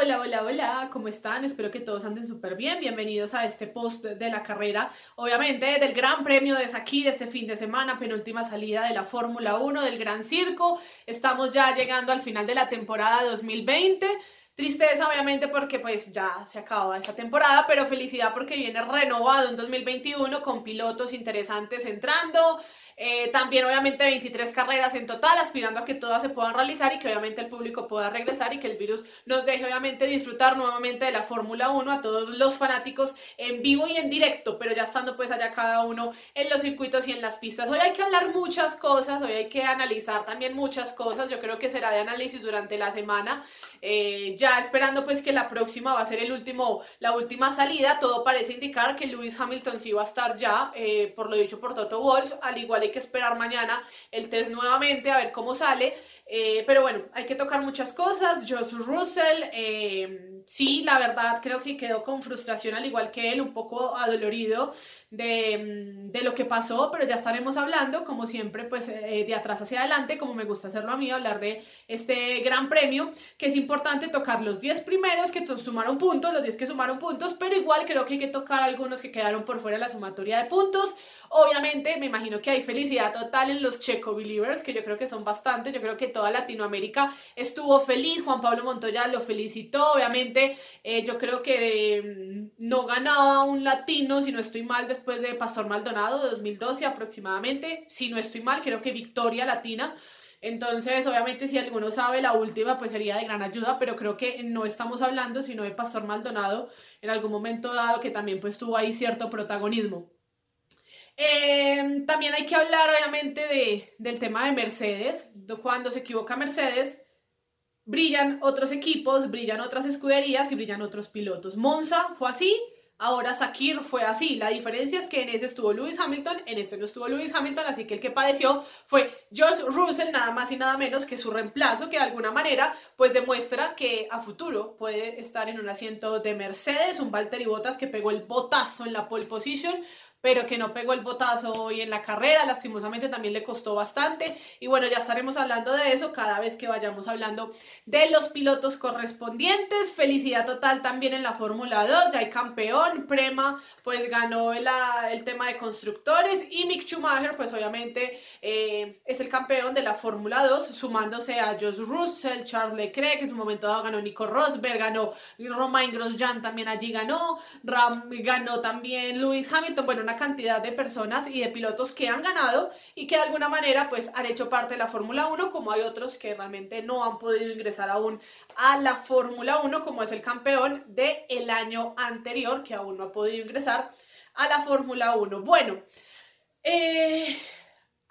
hola, hola, hola, ¿cómo están? Espero que todos anden súper bien. Bienvenidos a este post de la carrera, obviamente del Gran Premio de Sakir este fin de semana, penúltima salida de la Fórmula 1 del Gran Circo. Estamos ya llegando al final de la temporada 2020. Tristeza, obviamente, porque pues ya se acaba esta temporada, pero felicidad porque viene renovado en 2021 con pilotos interesantes entrando, eh, también obviamente 23 carreras en total, aspirando a que todas se puedan realizar y que obviamente el público pueda regresar y que el virus nos deje obviamente disfrutar nuevamente de la Fórmula 1 a todos los fanáticos en vivo y en directo, pero ya estando pues allá cada uno en los circuitos y en las pistas. Hoy hay que hablar muchas cosas, hoy hay que analizar también muchas cosas, yo creo que será de análisis durante la semana, eh, ya esperando pues que la próxima va a ser el último, la última salida, todo parece indicar que Lewis Hamilton sí va a estar ya, eh, por lo dicho por Toto Wolff, al igual que esperar mañana el test nuevamente a ver cómo sale. Eh, pero bueno, hay que tocar muchas cosas. Josh Russell, eh, sí, la verdad creo que quedó con frustración al igual que él, un poco adolorido de, mm, de lo que pasó, pero ya estaremos hablando, como siempre, pues eh, de atrás hacia adelante, como me gusta hacerlo a mí, hablar de este gran premio, que es importante tocar los 10 primeros que sumaron puntos, los 10 que sumaron puntos, pero igual creo que hay que tocar algunos que quedaron por fuera de la sumatoria de puntos. Obviamente, me imagino que hay felicidad total en los Checo Believers, que yo creo que son bastantes. Yo creo que toda Latinoamérica estuvo feliz. Juan Pablo Montoya lo felicitó. Obviamente, eh, yo creo que mm, no ganaba un latino, si no estoy mal, después de Pastor Maldonado, 2012 aproximadamente. Si no estoy mal, creo que victoria latina. Entonces, obviamente, si alguno sabe la última, pues sería de gran ayuda, pero creo que no estamos hablando sino de Pastor Maldonado en algún momento dado que también pues tuvo ahí cierto protagonismo. Em, también hay que hablar, obviamente, de, del tema de Mercedes. Cuando se equivoca Mercedes, brillan otros equipos, brillan otras escuderías y brillan otros pilotos. Monza fue así, ahora Sakir fue así. La diferencia es que en ese estuvo Lewis Hamilton, en este no estuvo Lewis Hamilton, así que el que padeció fue George Russell, nada más y nada menos que su reemplazo, que de alguna manera pues demuestra que a futuro puede estar en un asiento de Mercedes, un Valtteri Bottas que pegó el botazo en la pole position pero que no pegó el botazo hoy en la carrera, lastimosamente también le costó bastante. Y bueno, ya estaremos hablando de eso cada vez que vayamos hablando de los pilotos correspondientes. Felicidad total también en la Fórmula 2, ya hay campeón, Prema pues ganó el, tema de constructores y Mick Schumacher pues obviamente eh, es el campeón de la Fórmula 2, sumándose a Josh Russell, Charles Leclerc, en su momento dado ganó Nico Rosberg, ganó Romain Grosjean también allí ganó, Ram, ganó también Lewis Hamilton, bueno, cantidad de personas y de pilotos que han ganado y que de alguna manera pues han hecho parte de la Fórmula 1, como hay otros que realmente no han podido ingresar aún a la Fórmula 1, como es el campeón del el año anterior, que aún no ha podido ingresar a la Fórmula 1. Bueno, eh,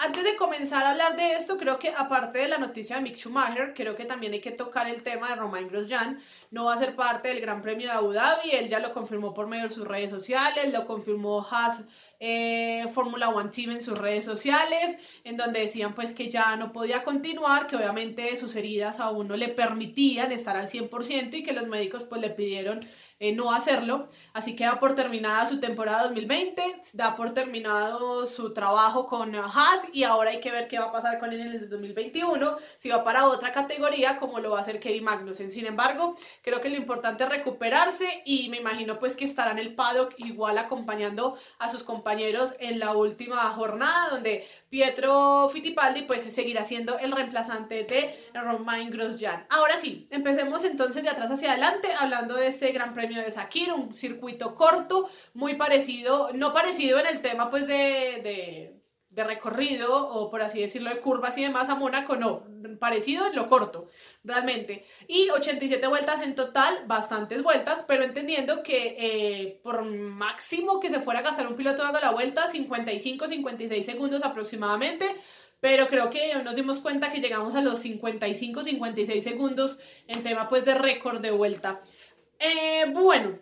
antes de comenzar a hablar de esto, creo que aparte de la noticia de Mick Schumacher, creo que también hay que tocar el tema de Romain Grosjean. No va a ser parte del Gran Premio de Abu Dhabi, él ya lo confirmó por medio de sus redes sociales, lo confirmó Haas eh, Fórmula One Team en sus redes sociales, en donde decían pues que ya no podía continuar, que obviamente sus heridas aún no le permitían estar al 100% y que los médicos pues le pidieron eh, no hacerlo. Así que da por terminada su temporada 2020, da por terminado su trabajo con Haas y ahora hay que ver qué va a pasar con él en el 2021, si va para otra categoría como lo va a hacer Kevin Magnussen. Sin embargo, creo que lo importante es recuperarse y me imagino pues que estará en el paddock igual acompañando a sus compañeros en la última jornada donde Pietro Fittipaldi pues seguirá siendo el reemplazante de Romain Grosjean. Ahora sí, empecemos entonces de atrás hacia adelante hablando de este Gran Premio de Sakir, un circuito corto, muy parecido, no parecido en el tema pues de de recorrido o por así decirlo de curvas y demás a Mónaco, no, parecido en lo corto, realmente. Y 87 vueltas en total, bastantes vueltas, pero entendiendo que eh, por máximo que se fuera a gastar un piloto dando la vuelta, 55, 56 segundos aproximadamente, pero creo que nos dimos cuenta que llegamos a los 55, 56 segundos en tema pues de récord de vuelta. Eh, bueno,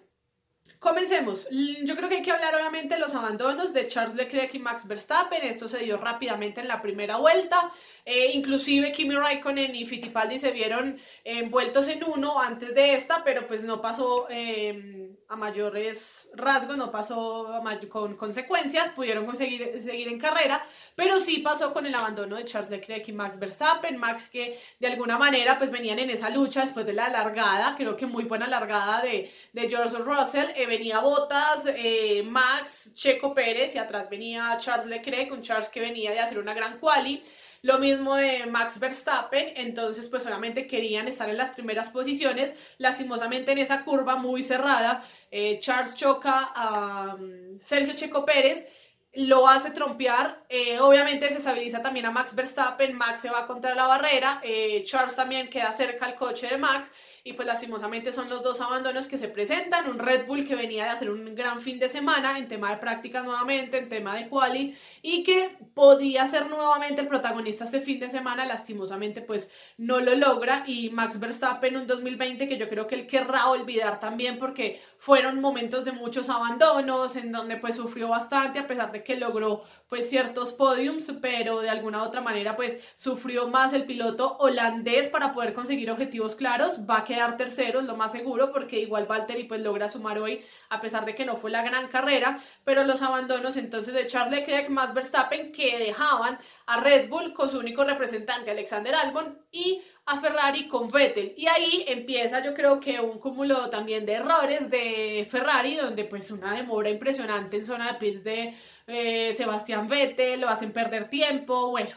Comencemos. Yo creo que hay que hablar obviamente de los abandonos de Charles Leclerc y Max Verstappen. Esto se dio rápidamente en la primera vuelta. Eh, inclusive Kimi Raikkonen y Fittipaldi se vieron envueltos en uno antes de esta, pero pues no pasó em, a mayores rasgos, no pasó con consecuencias, pudieron conseguir seguir en carrera, pero sí pasó con el abandono de Charles Leclerc y Max Verstappen, Max que de alguna manera pues venían en esa lucha después de la largada, creo que muy buena largada de, de George Russell, eh, venía Bottas, eh, Max, Checo Pérez y atrás venía Charles Leclerc, un Charles que venía de hacer una gran quali, lo mismo de Max Verstappen, entonces pues obviamente querían estar en las primeras posiciones, lastimosamente en esa curva muy cerrada, eh, Charles choca a um, Sergio Checo Pérez, lo hace trompear, eh, obviamente se estabiliza también a Max Verstappen, Max se va contra la barrera, eh, Charles también queda cerca al coche de Max y pues lastimosamente son los dos abandonos que se presentan, un Red Bull que venía de hacer un gran fin de semana en tema de prácticas nuevamente, en tema de quali y que podía ser nuevamente el protagonista este fin de semana, lastimosamente pues no lo logra. Y Max Verstappen un 2020 que yo creo que él querrá olvidar también porque fueron momentos de muchos abandonos en donde pues sufrió bastante a pesar de que logró pues ciertos podiums, pero de alguna otra manera pues sufrió más el piloto holandés para poder conseguir objetivos claros, va a quedar tercero, es lo más seguro, porque igual Valtteri pues logra sumar hoy, a pesar de que no fue la gran carrera, pero los abandonos entonces de Charles Leclerc más Verstappen que dejaban a Red Bull con su único representante Alexander Albon y a Ferrari con Vettel. Y ahí empieza yo creo que un cúmulo también de errores de Ferrari, donde pues una demora impresionante en zona de pits de eh, Sebastián Vettel, lo hacen perder tiempo, bueno.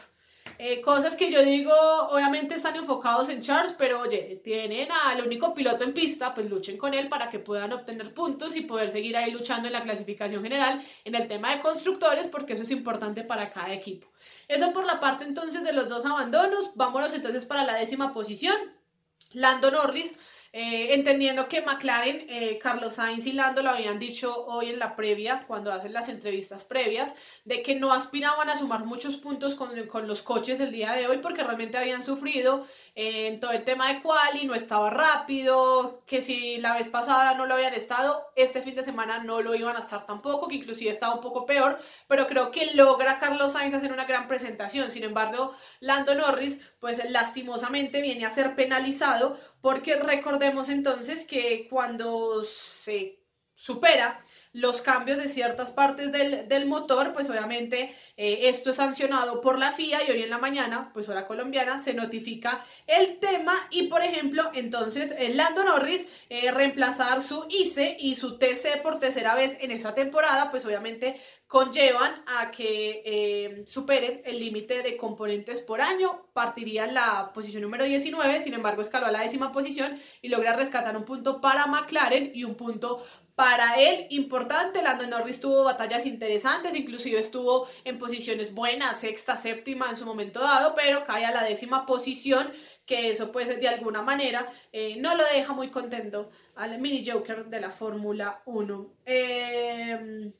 Eh, cosas que yo digo, obviamente están enfocados en Charles, pero oye, tienen al único piloto en pista, pues luchen con él para que puedan obtener puntos y poder seguir ahí luchando en la clasificación general en el tema de constructores, porque eso es importante para cada equipo. Eso por la parte entonces de los dos abandonos. Vámonos entonces para la décima posición. Lando Norris eh, entendiendo que McLaren, eh, Carlos Sainz y Lando lo habían dicho hoy en la previa, cuando hacen las entrevistas previas, de que no aspiraban a sumar muchos puntos con, con los coches el día de hoy porque realmente habían sufrido eh, en todo el tema de quali, no estaba rápido, que si la vez pasada no lo habían estado, este fin de semana no lo iban a estar tampoco, que inclusive estaba un poco peor, pero creo que logra Carlos Sainz hacer una gran presentación. Sin embargo, Lando Norris, pues lastimosamente viene a ser penalizado porque recordemos entonces que cuando se supera los cambios de ciertas partes del, motor, pues obviamente eh, esto es sancionado por la FIA y hoy en la mañana, pues hora colombiana, se notifica el tema y por ejemplo, entonces el Lando Norris eh, reemplazar su ICE y su TC por tercera vez en esta temporada, pues obviamente conllevan a que eh, superen el límite de componentes por año, partiría en la posición número 19, sin embargo escaló a la décima posición y logra rescatar un punto para McLaren y un punto para él importante. Lando Norris tuvo batallas interesantes, inclusive estuvo en posiciones buenas, sexta, séptima en su momento dado, pero cae a la décima posición, que eso pues de alguna manera eh, no lo deja muy contento al mini Joker de la Fórmula 1. Em,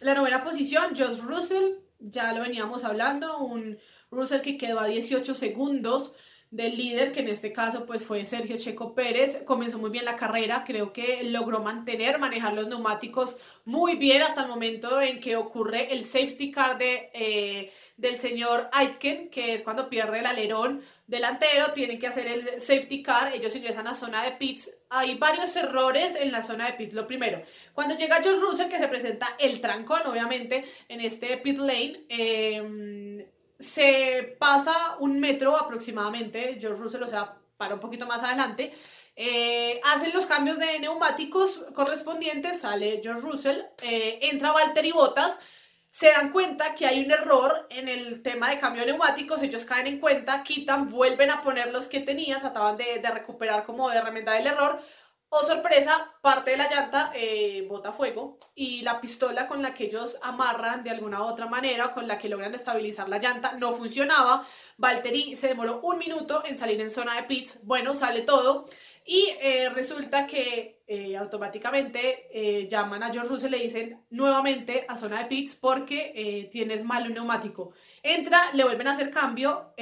la novena posición, Josh Russell, ya lo veníamos hablando, un Russell que quedó a 18 segundos del líder, que en este caso pues fue Sergio Checo Pérez. Comenzó muy bien la carrera, creo que logró mantener, manejar los neumáticos muy bien hasta el momento en que ocurre el safety car de, eh, del señor Aitken, que es cuando pierde el alerón delantero, tienen que hacer el safety car, ellos ingresan a zona de pits. Hay varios errores en la zona de pits. Lo primero, cuando llega George Russell, que se presenta el trancón, obviamente, en este pit lane, eh, se pasa un metro aproximadamente, George Russell, o sea, para un poquito más adelante, eh, hacen los cambios de neumáticos correspondientes, sale George Russell, eh, entra Valtteri Bottas, se dan cuenta que hay un error en el tema de cambio de neumáticos, ellos caen en cuenta, quitan, vuelven a poner los que tenían, trataban de, de recuperar como de remendar el error, o sorpresa, parte de la llanta eh, bota fuego y la pistola con la que ellos amarran de alguna otra manera, con la que logran estabilizar la llanta, no funcionaba. Valtteri se demoró un minuto en salir en zona de pits. Bueno, sale todo. Y eh, resulta que eh, automáticamente llaman a George Russell y le dicen nuevamente a zona de pits porque tienes mal un neumático. Entra, le vuelven a hacer cambio,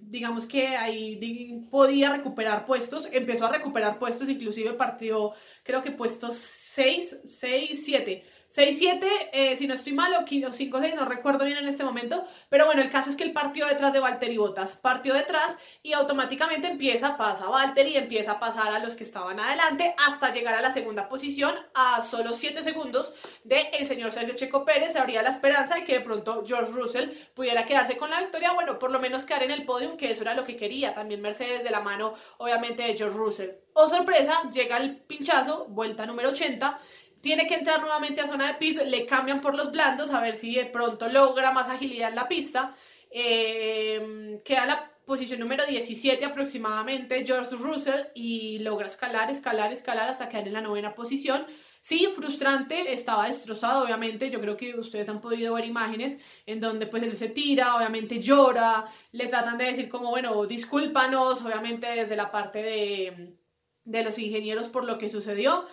digamos que ahí podía recuperar puestos, empezó a recuperar puestos, inclusive partió creo que puestos 6, 6, 7 6-7, eh, si no estoy mal, o 5-6, no recuerdo bien en este momento, pero bueno, el caso es que él partió detrás de Valtteri Bottas, partió detrás y automáticamente empieza, pasa Valtteri y empieza a pasar a los que estaban adelante hasta llegar a la segunda posición a solo 7 segundos de el señor Sergio Checo Pérez, habría la esperanza de que de pronto George Russell pudiera quedarse con la victoria, bueno, por lo menos quedar en el podium, que eso era lo que quería también Mercedes de la mano, obviamente, de George Russell. Oh sorpresa, llega el pinchazo, vuelta número 80, tiene que entrar nuevamente a zona de pits, le cambian por los blandos a ver si de pronto logra más agilidad en la pista. Eh, queda la posición número 17 aproximadamente George Russell y logra escalar, escalar, escalar hasta quedar en la novena posición. Sí, frustrante, estaba destrozado, obviamente. Yo creo que ustedes han podido ver imágenes en donde pues él se tira, obviamente llora, le tratan de decir como, bueno, discúlpanos, obviamente desde la parte de, de los ingenieros por lo que sucedió.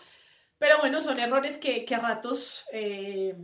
Pero bueno, son errores que, a ratos eh,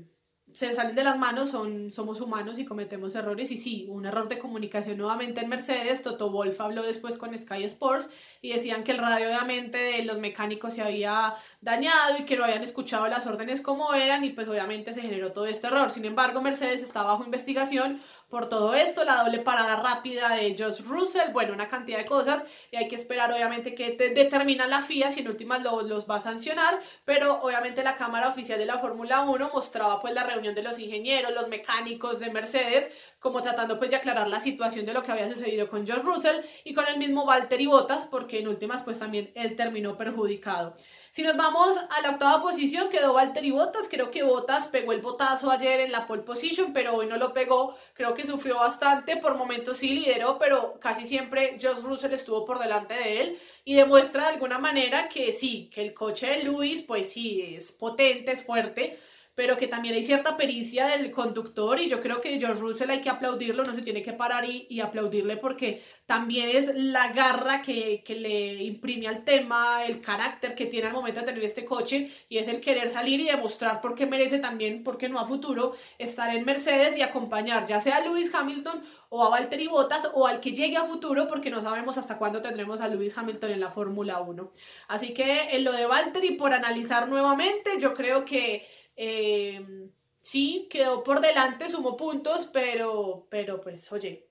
se salen de las manos, son, somos humanos y cometemos errores. Y sí, un error de comunicación nuevamente en Mercedes. Toto Wolf habló después con Sky Sports y decían que el radio obviamente de los mecánicos se había dañado y que no habían escuchado las órdenes como eran y pues obviamente se generó todo este error. Sin embargo, Mercedes está bajo investigación por todo esto, la doble parada rápida de Josh Russell, bueno, una cantidad de cosas y hay que esperar obviamente que te determina la FIA si en últimas los va a sancionar, pero obviamente la cámara oficial de la Fórmula 1 mostraba pues la reunión de los ingenieros, los mecánicos de Mercedes, como tratando pues de aclarar la situación de lo que había sucedido con George Russell y con el mismo Valtteri Bottas, porque en últimas pues también él terminó perjudicado. Si nos vamos a la octava posición, quedó Valtteri Bottas. Creo que Bottas pegó el botazo ayer en la pole position, pero hoy no lo pegó. Creo que sufrió bastante. Por momentos sí lideró, pero casi siempre George Russell estuvo por delante de él. Y demuestra de alguna manera que sí, que el coche de Luis, pues sí, es potente, es fuerte pero que también hay cierta pericia del conductor y yo creo que George Russell hay que aplaudirlo, no se tiene que parar y, y aplaudirle porque también es la garra que, que, le imprime al tema, el carácter que tiene al momento de tener este coche y es el querer salir y demostrar por qué merece también, por qué no a futuro, estar en Mercedes y acompañar ya sea a Lewis Hamilton o a Valtteri Bottas o al que llegue a futuro porque no sabemos hasta cuándo tendremos a Lewis Hamilton en la Fórmula 1. Así que en lo de Valtteri, por analizar nuevamente, yo creo que eh, sí, quedó por delante, sumó puntos, pero, pero pues oye,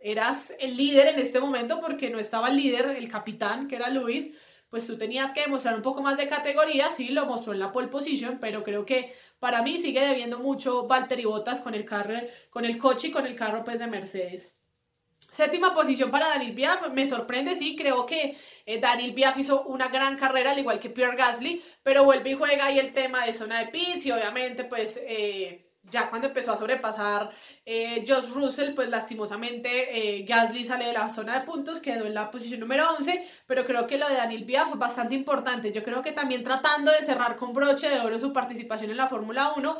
eras el líder en este momento porque no estaba el líder, el capitán, que era Luis, pues tú tenías que demostrar un poco más de categoría, sí, lo mostró en la pole position, pero creo que para mí sigue debiendo mucho Valtteri Bottas con el, carro, con el coche y con el carro pues, de Mercedes. Séptima posición para Daniel Biaf, me sorprende, sí, creo que eh, Daniel Biaf hizo una gran carrera, al igual que Pierre Gasly, pero vuelve y juega ahí el tema de zona de pits y obviamente pues eh, ya cuando empezó a sobrepasar eh, Josh Russell, pues lastimosamente eh, Gasly sale de la zona de puntos, quedó en la posición número 11, pero creo que lo de Daniel Biaf fue bastante importante, yo creo que también tratando de cerrar con broche de oro su participación en la Fórmula 1,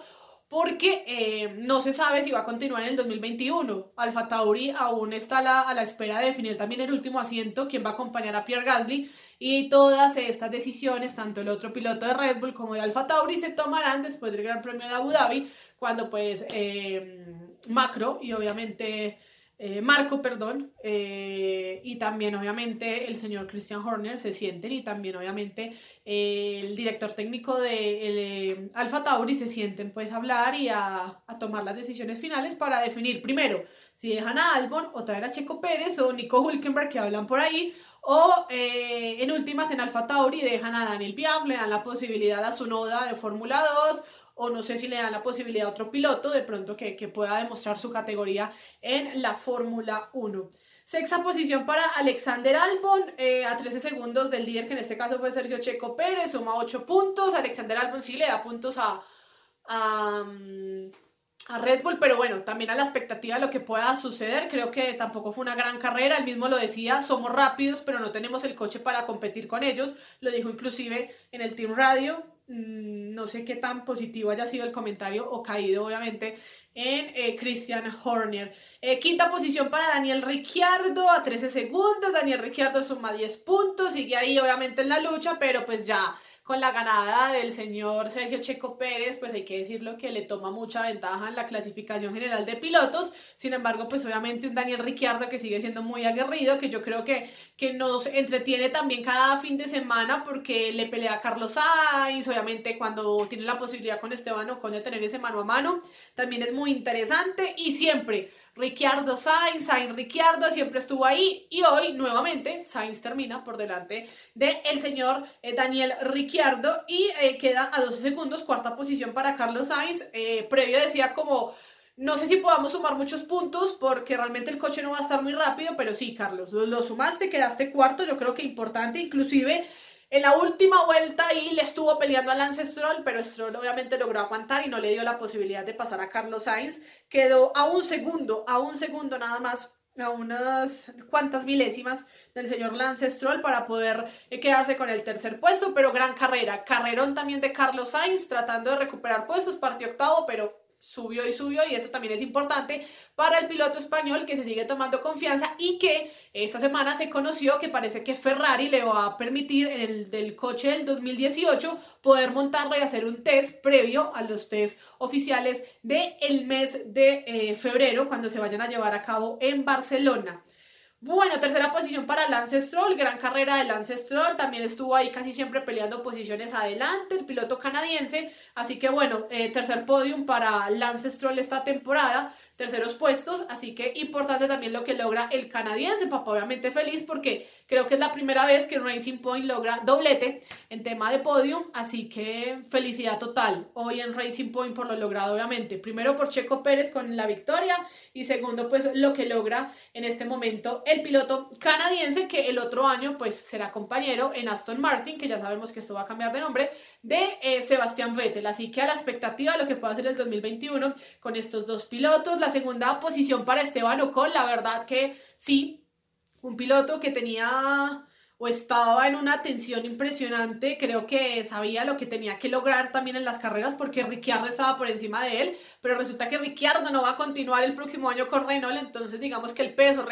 porque eh, no se sabe si va a continuar en el 2021. Alfa Tauri aún está a la, espera de definir también el último asiento, quién va a acompañar a Pierre Gasly, y todas estas decisiones, tanto el otro piloto de Red Bull como de Alfa Tauri, se tomarán después del Gran Premio de Abu Dhabi, cuando pues eh, Macro y obviamente eh, Marco, perdón, eh, y también obviamente el señor Christian Horner se sienten y también obviamente eh, el director técnico de Alfa Tauri se sienten pues a hablar y a, a, tomar las decisiones finales para definir primero si dejan a Albon o traer a Checo Pérez o Nico Hulkenberg que hablan por ahí o en últimas en Alfa Tauri dejan a Daniel Piaf, le dan la posibilidad a su noda de Fórmula 2 o no sé si le dan la posibilidad a otro piloto de pronto que, pueda demostrar su categoría en la Fórmula 1. Sexta posición para Alexander Albon, eh, a 13 segundos del líder, que en este caso fue Sergio Checo Pérez, suma 8 puntos. Alexander Albon sí le da puntos a, a, a, Red Bull, pero bueno, también a la expectativa de lo que pueda suceder. Creo que tampoco fue una gran carrera, él mismo lo decía, somos rápidos, pero no tenemos el coche para competir con ellos. Lo dijo inclusive en el Team Radio. Mm, no sé qué tan positivo haya sido el comentario o caído obviamente en eh, Christian Horner. Eh, quinta posición para Daniel Ricciardo a 13 segundos. Daniel Ricciardo suma 10 puntos, sigue ahí obviamente en la lucha, pero pues ya con la ganada del señor Sergio Checo Pérez, pues hay que decirlo que le toma mucha ventaja en la clasificación general de pilotos. Sin embargo, pues obviamente un Daniel Ricciardo que sigue siendo muy aguerrido, que yo creo que, que nos entretiene también cada fin de semana porque le pelea a Carlos Sainz, obviamente cuando tiene la posibilidad con Esteban Ocon de tener ese mano a mano, también es muy interesante y siempre Ricciardo Sainz, Sainz Ricciardo siempre estuvo ahí y hoy nuevamente Sainz termina por delante del el señor eh, Daniel Ricciardo y eh, queda a 12 segundos, cuarta posición para Carlos Sainz. Eh, previo decía como, no sé si podamos sumar muchos puntos porque realmente el coche no va a estar muy rápido, pero sí, Carlos, lo, lo sumaste, quedaste cuarto, yo creo que importante, inclusive en la última vuelta ahí le estuvo peleando a Lance Stroll, pero Stroll obviamente logró aguantar y no le dio la posibilidad de pasar a Carlos Sainz. Quedó a un segundo, a un segundo nada más, a unas cuantas milésimas del señor Lance Stroll para poder eh, quedarse con el tercer puesto, pero gran carrera. Carrerón también de Carlos Sainz tratando de recuperar puestos, partió octavo, pero subió y subió y eso también es importante para el piloto español que se sigue tomando confianza y que esta semana se conoció que parece que Ferrari le va a permitir en el del coche del 2018 poder montarlo y hacer un test previo a los test oficiales del el mes de eh, febrero cuando se vayan a llevar a cabo en Barcelona. Bueno, tercera posición para Lance Stroll, gran carrera de Lance Stroll, también estuvo ahí casi siempre peleando posiciones adelante, el piloto canadiense, así que bueno, eh, tercer podium para Lance Stroll esta temporada, terceros puestos, así que importante también lo que logra el canadiense, papá obviamente feliz porque Creo que es la primera vez que Racing Point logra doblete en tema de podium, así que felicidad total hoy en Racing Point por lo logrado, obviamente. Primero por Checo Pérez con la victoria y segundo, pues lo que logra en este momento el piloto canadiense que el otro año, pues será compañero en Aston Martin, que ya sabemos que esto va a cambiar de nombre, de eh, Sebastián Vettel. Así que a la expectativa de lo que pueda hacer el 2021 con estos dos pilotos. La segunda posición para Esteban Ocon, la verdad que sí, un piloto que tenía o estaba en una tensión impresionante, creo que sabía lo que tenía que lograr también en las carreras porque Ricciardo estaba por encima de él, pero resulta que Ricciardo no va a continuar el próximo año con Renault, entonces digamos que el peso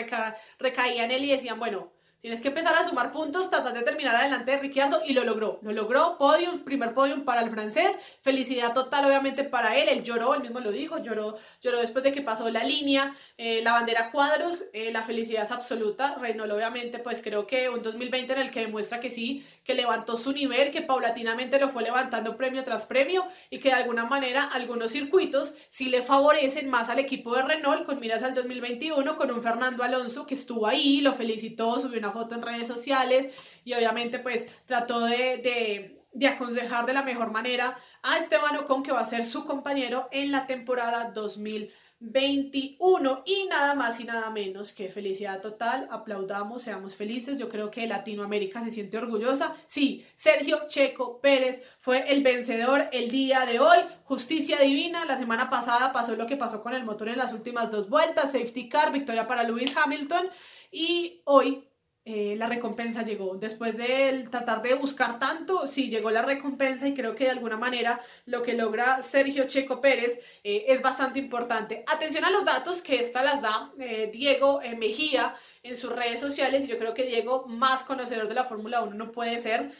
recaía en él y decían, bueno, Tienes que empezar a sumar puntos, tratar de terminar adelante de Ricciardo y lo logró. Lo logró, podium, primer podium para el francés. Felicidad total, obviamente, para él. Él lloró, él mismo lo dijo, lloró, lloró después de que pasó la línea, eh, la bandera cuadros. Eh, la felicidad es absoluta. Reynolds, obviamente, pues creo que un 2020 en el que demuestra que sí, que levantó su nivel, que paulatinamente lo fue levantando premio tras premio y que de alguna manera algunos circuitos sí le favorecen más al equipo de Renault con miras al 2021, con un Fernando Alonso que estuvo ahí, lo felicitó, subió una foto en redes sociales y obviamente pues trató de, de, aconsejar de la mejor manera a Esteban Ocon que va a ser su compañero en la temporada 2021 y nada más y nada menos que felicidad total, aplaudamos, seamos felices, yo creo que Latinoamérica se siente orgullosa, sí, Sergio Checo Pérez fue el vencedor el día de hoy, justicia divina, la semana pasada pasó lo que pasó con el motor en las últimas dos vueltas, safety car, victoria para Lewis Hamilton. Y hoy eh, la recompensa llegó. Después de tratar de buscar tanto, sí llegó la recompensa y creo que de alguna manera lo que logra Sergio Checo Pérez eh, es bastante importante. Atención a los datos que esta las da eh, Diego Mejía en sus redes sociales y yo creo que Diego, más conocedor de la Fórmula 1 no puede ser,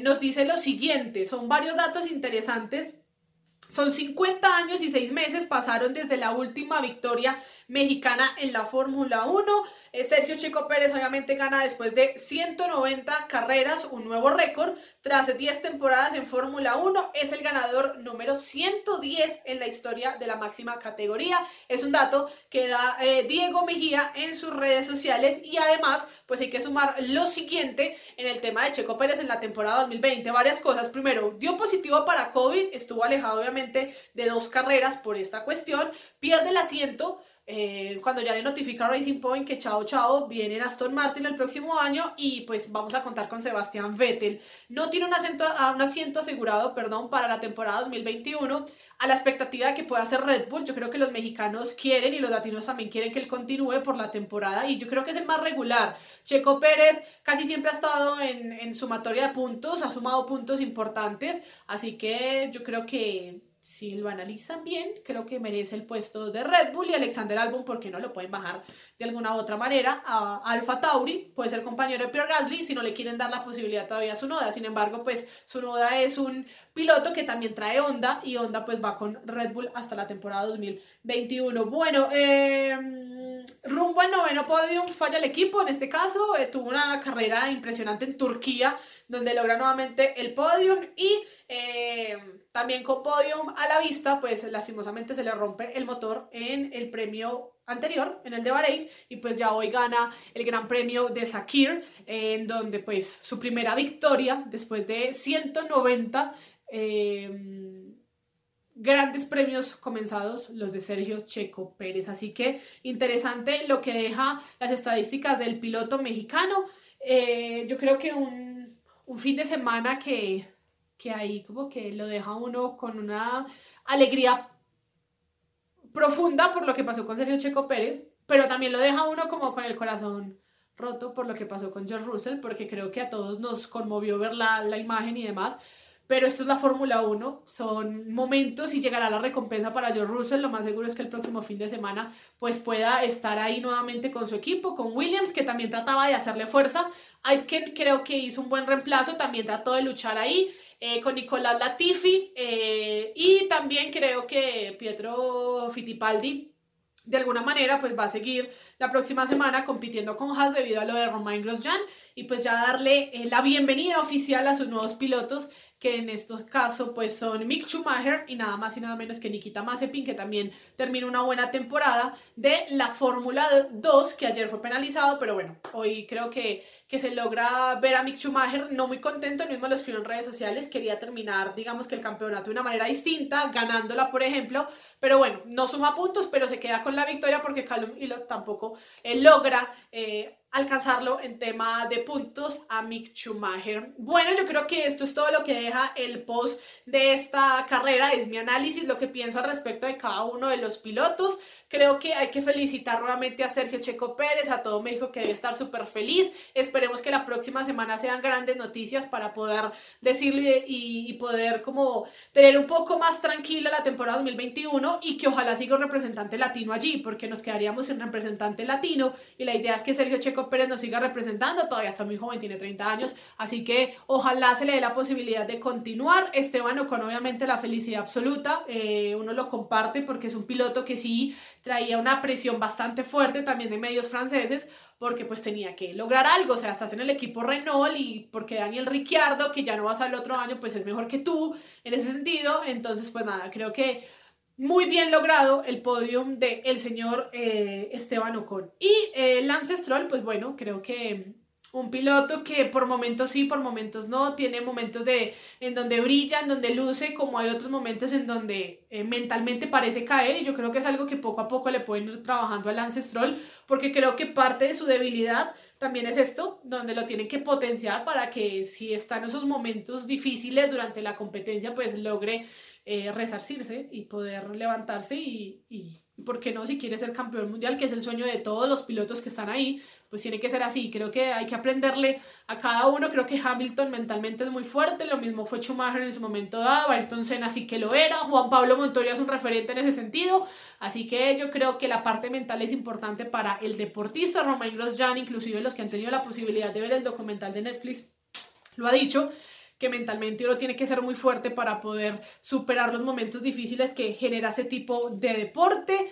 nos dice lo siguiente, son varios datos interesantes. Son 50 años y 6 meses pasaron desde la última victoria mexicana en la Fórmula 1. Eh, Sergio Chico Pérez obviamente gana después de 190 carreras, un nuevo récord. Tras 10 temporadas en Fórmula 1, es el ganador número 110 en la historia de la máxima categoría. Es un dato que da eh, Diego Mejía en sus redes sociales y además, pues hay que sumar lo siguiente en el tema de Checo Pérez en la temporada 2020. Varias cosas. Primero, dio positivo para COVID, estuvo alejado obviamente de dos carreras por esta cuestión, pierde el asiento eh, cuando ya le notifica a Racing Point que chao chao, viene Aston Martin el próximo año y pues vamos a contar con Sebastián Vettel. No tiene un asiento, un asiento asegurado perdón, para la temporada 2021 a la expectativa de que pueda ser Red Bull. Yo creo que los mexicanos quieren y los latinos también quieren que él continúe por la temporada y yo creo que es el más regular. Checo Pérez casi siempre ha estado en, en sumatoria de puntos, ha sumado puntos importantes, así que yo creo que si lo analizan bien, creo que merece el puesto de Red Bull y Alexander Albon, porque no lo pueden bajar de alguna u otra manera. A Alfa Tauri puede ser compañero de Pierre Gasly si no le quieren dar la posibilidad todavía a Sunoda. Sin embargo, pues Sunoda es un piloto que también trae Honda y Honda pues va con Red Bull hasta la temporada 2021. Bueno, eh, rumbo al noveno podium falla el equipo. En este caso, eh, tuvo una carrera impresionante en Turquía, donde logra nuevamente el podium y eh, también con podium a la vista, pues lastimosamente se le rompe el motor en el premio anterior, en el de Bahrein, y pues ya hoy gana el Gran Premio de Sakir, en donde pues su primera victoria después de 190 eh, grandes premios comenzados, los de Sergio Checo Pérez. Así que interesante lo que deja las estadísticas del piloto mexicano. Eh, yo creo que un fin de semana que que ahí como que lo deja uno con una alegría profunda por lo que pasó con Sergio Checo Pérez, pero también lo deja uno como con el corazón roto por lo que pasó con George Russell, porque creo que a todos nos conmovió ver la, la imagen y demás, pero esto es la Fórmula 1, son momentos y llegará la recompensa para George Russell, lo más seguro es que el próximo fin de semana pues pueda estar ahí nuevamente con su equipo, con Williams, que también trataba de hacerle fuerza, Aitken creo que hizo un buen reemplazo, también trató de luchar ahí, eh, con Nicolás Latifi eh, y también creo que Pietro Fittipaldi de alguna manera pues va a seguir la próxima semana compitiendo con Haas debido a lo de Romain Grosjean y pues ya darle eh, la bienvenida oficial a sus nuevos pilotos que en estos casos pues son Mick Schumacher y nada más y nada menos que Nikita Mazepin, que también termina una buena temporada de la Fórmula 2, que ayer fue penalizado, pero bueno, hoy creo que, que se logra ver a Mick Schumacher no muy contento, el mismo lo escribió en redes sociales, quería terminar, digamos que el campeonato de una manera distinta, ganándola, por ejemplo, pero bueno, no suma puntos, pero se queda con la victoria porque Callum Ilott tampoco eh, logra eh, alcanzarlo en tema de puntos a Mick Schumacher. Bueno, yo creo que esto es todo lo que deja el post de esta carrera, es mi análisis, lo que pienso al respecto de cada uno de los pilotos. Creo que hay que felicitar nuevamente a Sergio Checo Pérez, a todo México que debe estar súper feliz. Esperemos que la próxima semana sean grandes noticias para poder decirlo y, poder como tener un poco más tranquila la temporada 2021 y que ojalá siga un representante latino allí, porque nos quedaríamos sin representante latino y la idea es que Sergio Checo Pérez nos siga representando, todavía está muy joven, tiene 30 años, así que ojalá se le dé la posibilidad de continuar. Esteban con obviamente la felicidad absoluta, eh, uno lo comparte porque es un piloto que sí traía una presión bastante fuerte también de medios franceses porque pues tenía que lograr algo, o sea, estás en el equipo Renault y porque Daniel Ricciardo, que ya no vas al otro año, pues es mejor que tú en ese sentido, entonces pues nada, creo que muy bien logrado el podium de el señor eh, Esteban Ocon. Y eh, Lance Stroll, pues bueno, creo que un piloto que por momentos sí, por momentos no, tiene momentos de, en donde brilla, en donde luce, como hay otros momentos en donde eh, mentalmente parece caer y yo creo que es algo que poco a poco le pueden ir trabajando al Ancestral porque creo que parte de su debilidad también es esto, donde lo tienen que potenciar para que si están esos momentos difíciles durante la competencia, pues logre eh, resarcirse y poder levantarse y, y, ¿por qué no? Si quiere ser campeón mundial, que es el sueño de todos los pilotos que están ahí, pues tiene que ser así. Creo que hay que aprenderle a cada uno. Creo que Hamilton mentalmente es muy fuerte. Lo mismo fue Schumacher en su momento dado. Ayrton Senna sí que lo era. Juan Pablo Montoya es un referente en ese sentido. Así que yo creo que la parte mental es importante para el deportista. Romain Grosjean, inclusive los que han tenido la posibilidad de ver el documental de Netflix, lo ha dicho que mentalmente uno tiene que ser muy fuerte para poder superar los momentos difíciles que genera ese tipo de deporte.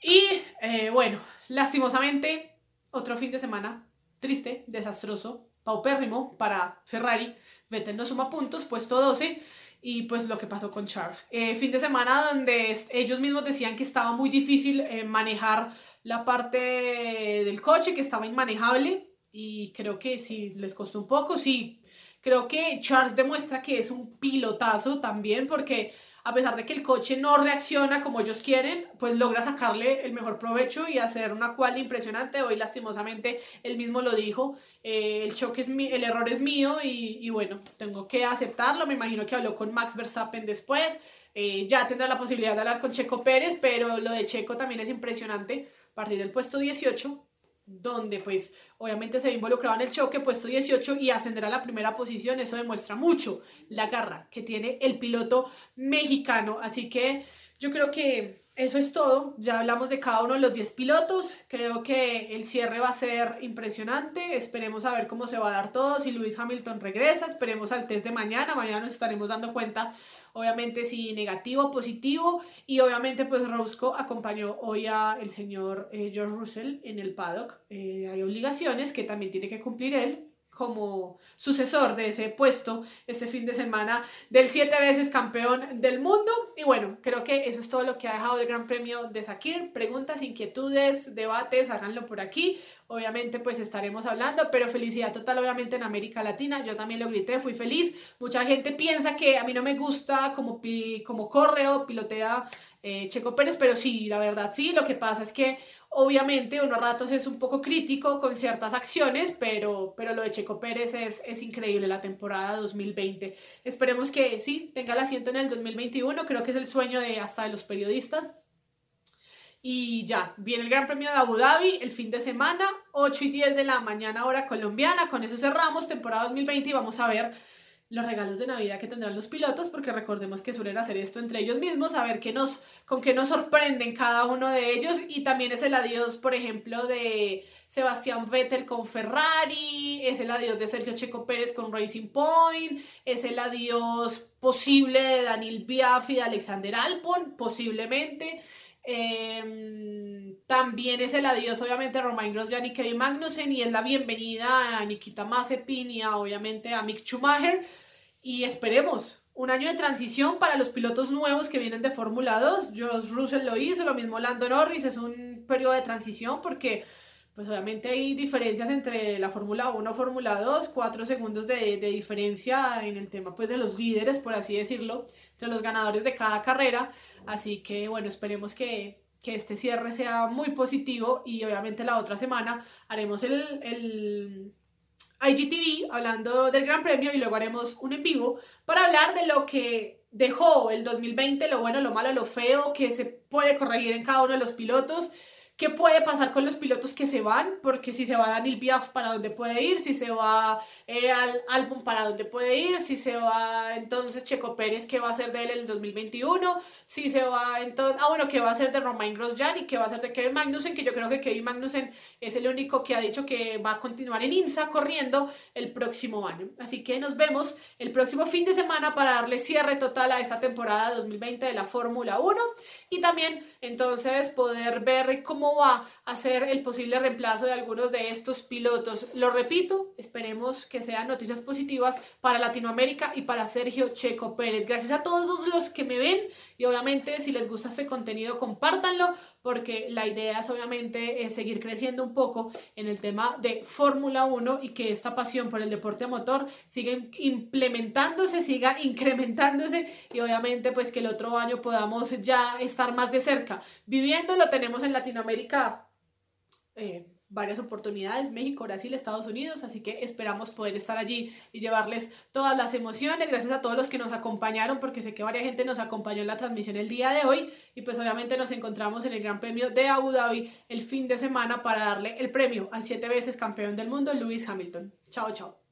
Y eh, bueno, lastimosamente otro fin de semana triste, desastroso, paupérrimo para Ferrari. Vettel no suma puntos, puesto 12. Y pues lo que pasó con Charles. Eh, fin de semana donde ellos mismos decían que estaba muy difícil eh, manejar la parte del coche, que estaba inmanejable. Y creo que sí, les costó un poco. Sí, creo que Charles demuestra que es un pilotazo también porque a pesar de que el coche no reacciona como ellos quieren, pues logra sacarle el mejor provecho y hacer una cual impresionante. Hoy lastimosamente él mismo lo dijo, eh, el choque es mi, el error es mío y, bueno, tengo que aceptarlo. Me imagino que habló con Max Verstappen después. Eh, ya tendrá la posibilidad de hablar con Checo Pérez, pero lo de Checo también es impresionante. A partir del puesto 18, donde pues obviamente se ve involucrado en el choque, puesto 18 y ascender a la primera posición, eso demuestra mucho la garra que tiene el piloto mexicano. Así que yo creo que eso es todo. Ya hablamos de cada uno de los 10 pilotos. Creo que el cierre va a ser impresionante. Esperemos a ver cómo se va a dar todo. Si Luis Hamilton regresa, esperemos al test de mañana. Mañana nos estaremos dando cuenta, obviamente, si negativo o positivo. Y obviamente, pues Roscoe acompañó hoy a el señor eh, George Russell en el paddock. Eh, hay obligaciones que también tiene que cumplir él como sucesor de ese puesto este fin de semana del siete veces campeón del mundo. Y bueno, creo que eso es todo lo que ha dejado el Gran Premio de Sakir. Preguntas, inquietudes, debates, háganlo por aquí. Obviamente pues estaremos hablando, pero felicidad total obviamente en América Latina. Yo también lo grité, fui feliz. Mucha gente piensa que a mí no me gusta como, pi como corre o pilotea eh, Checo Pérez, pero sí, la verdad sí. Lo que pasa es que Obviamente, unos ratos es un poco crítico con ciertas acciones, pero, pero lo de Checo Pérez es, es increíble la temporada 2020. Esperemos que sí, tenga el asiento en el 2021, creo que es el sueño de hasta de los periodistas. Y ya, viene el Gran Premio de Abu Dhabi el fin de semana, 8 y 10 de la mañana hora colombiana. Con eso cerramos temporada 2020 y vamos a ver los regalos de Navidad que tendrán los pilotos, porque recordemos que suelen hacer esto entre ellos mismos, a ver qué nos, con qué nos sorprenden cada uno de ellos. Y también es el adiós, por ejemplo, de Sebastián Vettel con Ferrari, es el adiós de Sergio Checo Pérez con Racing Point, es el adiós posible de Daniel Biaf y de Alexander Albon, posiblemente. Em, también es el adiós, obviamente, a Romain Grosjean y Kevin Magnussen, y es la bienvenida a Nikita Mazepin y obviamente a Mick Schumacher. Y esperemos un año de transición para los pilotos nuevos que vienen de Fórmula 2. George Russell lo hizo, lo mismo Lando Norris, es un periodo de transición porque pues obviamente hay diferencias entre la Fórmula 1 y Fórmula 2, cuatro segundos de, de, diferencia en el tema pues de los líderes, por así decirlo, entre los ganadores de cada carrera. Así que bueno, esperemos que, que este cierre sea muy positivo y obviamente la otra semana haremos el, el IGTV hablando del Gran Premio y luego haremos un en vivo para hablar de lo que dejó el 2020, lo bueno, lo malo, lo feo, que se puede corregir en cada uno de los pilotos ¿Qué puede pasar con los pilotos que se van? Porque si se va Daniel Biaf, ¿para dónde puede ir? Si se va eh, al álbum, ¿para dónde puede ir? Si se va entonces Checo Pérez, ¿qué va a hacer de él en el 2021? Si se va entonces... Ah, bueno, ¿qué va a hacer de Romain Grosjean y qué va a hacer de Kevin Magnussen? Que yo creo que Kevin Magnussen es el único que ha dicho que va a continuar en INSA corriendo el próximo año. Así que nos vemos el próximo fin de semana para darle cierre total a esta temporada 2020 de la Fórmula 1 y también entonces poder ver cómo va a ser el posible reemplazo de algunos de estos pilotos. Lo repito, esperemos que sean noticias positivas para Latinoamérica y para Sergio Checo Pérez. Gracias a todos los que me ven y obviamente si les gusta este contenido compártanlo porque la idea es obviamente es seguir creciendo un poco en el tema de Fórmula 1 y que esta pasión por el deporte motor siga implementándose, siga incrementándose y obviamente pues que el otro año podamos ya estar más de cerca. Viviendo lo tenemos en Latinoamérica. Eh, varias oportunidades, México, Brasil, Estados Unidos, así que esperamos poder estar allí y llevarles todas las emociones. Gracias a todos los que nos acompañaron, porque sé que varias gente nos acompañó en la transmisión el día de hoy y pues obviamente nos encontramos en el Gran Premio de Abu Dhabi el fin de semana para darle el premio al siete veces campeón del mundo, Lewis Hamilton. Chao, chao.